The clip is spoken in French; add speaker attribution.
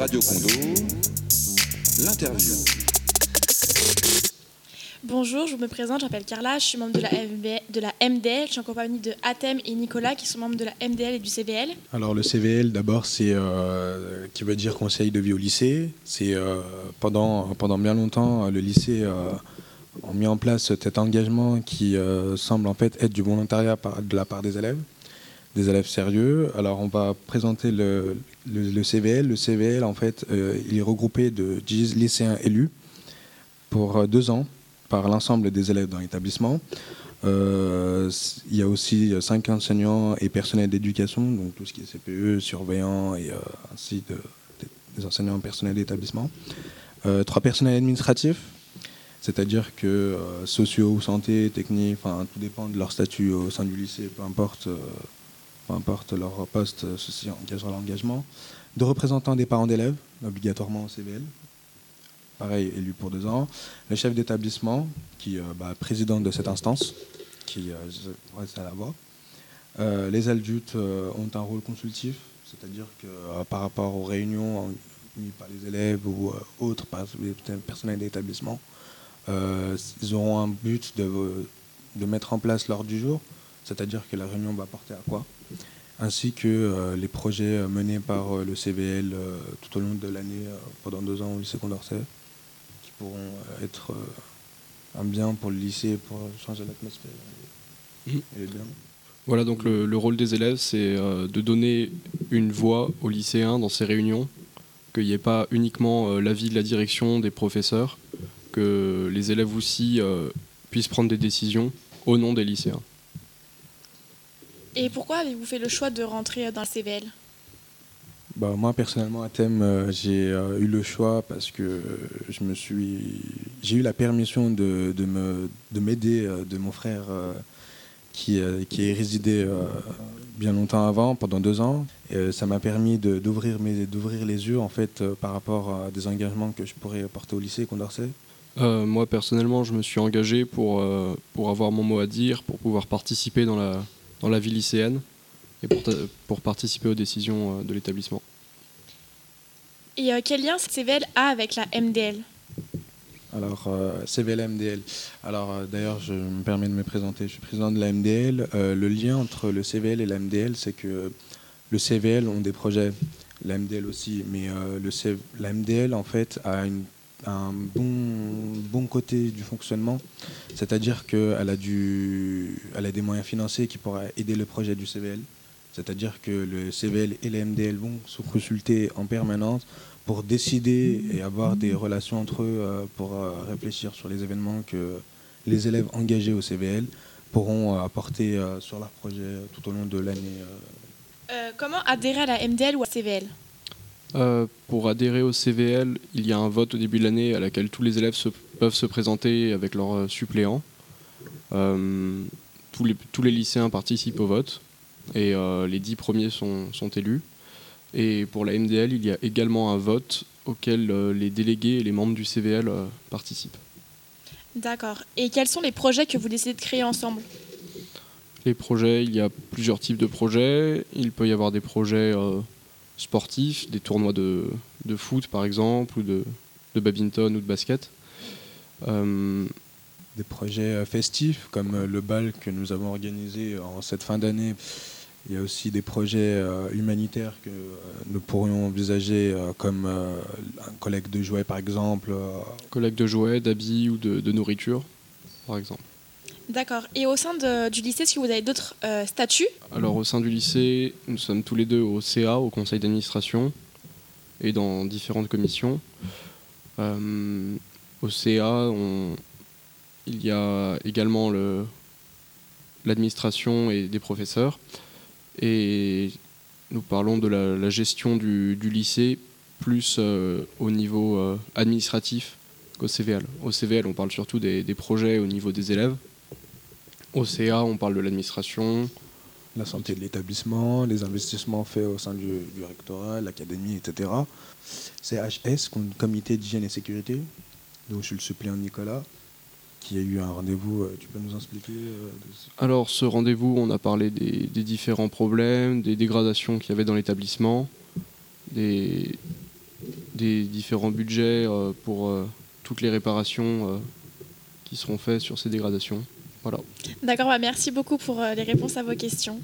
Speaker 1: Radio Condo, l'interview.
Speaker 2: Bonjour, je me présente, je m'appelle Carla, je suis membre de la, MB de la MDL, je suis en compagnie de Atem et Nicolas qui sont membres de la MDL et du CVL.
Speaker 3: Alors le CVL d'abord c'est euh, qui veut dire conseil de vie au lycée. C'est euh, pendant, pendant bien longtemps le lycée euh, a mis en place cet engagement qui euh, semble en fait être du volontariat par, de la part des élèves, des élèves sérieux. Alors on va présenter le, CVL. Le CVL en fait euh, il est regroupé de 10 lycéens élus pour euh, deux ans par l'ensemble des élèves dans l'établissement. Euh, il y a aussi cinq enseignants et personnels d'éducation, donc tout ce qui est CPE, surveillants et ainsi de, des enseignants personnels d'établissement. Trois personnels administratifs, c'est-à-dire que sociaux santé, technique, tout dépend de leur statut au sein du lycée, peu importe, peu importe leur poste, euh, ceci engagera l'engagement. Deux représentants des parents d'élèves, obligatoirement au CVL, pareil, élu pour deux ans. Le chef d'établissement, qui est bah, président de cette instance, qui euh, reste à la voix. Euh, les adultes euh, ont un rôle consultif, c'est-à-dire que euh, par rapport aux réunions animées par les élèves ou euh, autres par les personnels d'établissement, euh, ils auront un but de, de mettre en place l'ordre du jour, c'est-à-dire que la réunion va porter à quoi? Ainsi que euh, les projets euh, menés par euh, le euh, tout au long de l'année pendant deux ans au lycée Condorcet, qui pourront être un bien pour le lycée, pour changer l'atmosphère et,
Speaker 4: Mhm.
Speaker 3: et les biens.
Speaker 4: Voilà, donc le, le rôle des élèves, c'est euh, de donner une voix aux lycéens dans ces réunions, qu'il n'y ait pas uniquement euh, l'avis de la direction, des professeurs, que les élèves aussi euh, puissent prendre des décisions au nom des lycéens.
Speaker 2: Et pourquoi avez-vous fait le choix de rentrer dans le CVL
Speaker 3: Bah, moi personnellement à thème euh, j'ai euh, eu le choix parce que euh, je me suis j'ai eu la permission de, de me de m'aider euh, de mon frère euh, qui, euh, qui est résidé euh, bien longtemps avant pendant deux ans. Et euh, ça m'a permis de- d'ouvrir mes d'ouvrir les yeux en fait euh, par rapport à des engagements que je pourrais porter au lycée Condorcet.
Speaker 4: Euh, moi, personnellement, je me suis engagé pour, euh, pour avoir mon mot à dire, pour pouvoir participer dans la, dans la vie lycéenne et pour, participer aux décisions euh, de l'établissement.
Speaker 2: Et euh, quel lien ce CVL a avec la MDL
Speaker 3: Alors, euh, CVL MDL. Alors, euh, d'ailleurs, je me permets de me présenter. Je suis président de la MDL. Euh, le lien entre le CVL et la MDL, c'est que le CVL ont des projets, la MDL aussi, mais euh, le CV la MDL, en fait, a une- un bon, bon côté du fonctionnement, c'est-à-dire qu'elle a, a des moyens financiers qui pourraient aider le projet du CVL. C'est-à-dire que le CVL et la MDL vont se consulter en permanence pour décider et avoir des relations entre eux euh, pour euh, réfléchir sur les événements que les élèves engagés au CVL pourront euh, apporter sur leur projet tout au long de l'année.
Speaker 2: Comment adhérer à la MDL ou à CVL
Speaker 4: Euh, pour adhérer au CVL, il y a un vote au début de l'année à laquelle tous les élèves se- peuvent se présenter avec leurs euh, suppléants. Euh, tous, les, tous les lycéens participent au vote et euh, les dix premiers sont, sont élus. Et pour la MDL, il y a également un vote auquel les délégués et les membres du CVL participent.
Speaker 2: D'accord. Et quels sont les projets que vous décidez de créer ensemble?
Speaker 4: Les projets, il y a plusieurs types de projets. Il peut y avoir des projets sportifs, des tournois de, de foot par exemple, ou de, de badminton ou de basket. Euh,
Speaker 3: des projets euh, festifs comme euh, le bal que nous avons organisé en cette fin d'année. Il y a aussi des projets humanitaires que nous pourrions envisager comme un collecte de jouets par exemple.
Speaker 4: collecte de jouets, d'habits ou de, de nourriture, par exemple.
Speaker 2: D'accord. Et au sein du lycée, est-ce que vous avez d'autres euh, statuts?
Speaker 4: Alors au sein du lycée, nous sommes tous les deux au CA, au conseil d'administration, et dans différentes commissions. Euh, au CA, il y a également le- l'administration et des professeurs. Et nous parlons de la, gestion du, lycée plus euh, au niveau administratif qu'au CVL. Au CVL, on parle surtout des projets au niveau des élèves. Au CA, on parle de l'administration,
Speaker 3: la santé de l'établissement, les investissements faits au sein du, du rectorat, l'académie, etc. CHS, com- Comité d'hygiène et sécurité, dont je suis le suppléant Nicolas, qui a eu un rendez-vous. euh, Tu peux nous expliquer euh,
Speaker 4: Alors, ce rendez-vous, on a parlé des, des différents problèmes, des dégradations qu'il y avait dans l'établissement, des, des différents budgets euh, pour toutes les réparations qui seront faites sur ces dégradations.
Speaker 2: D'accord, bah merci beaucoup pour euh, les réponses à vos questions.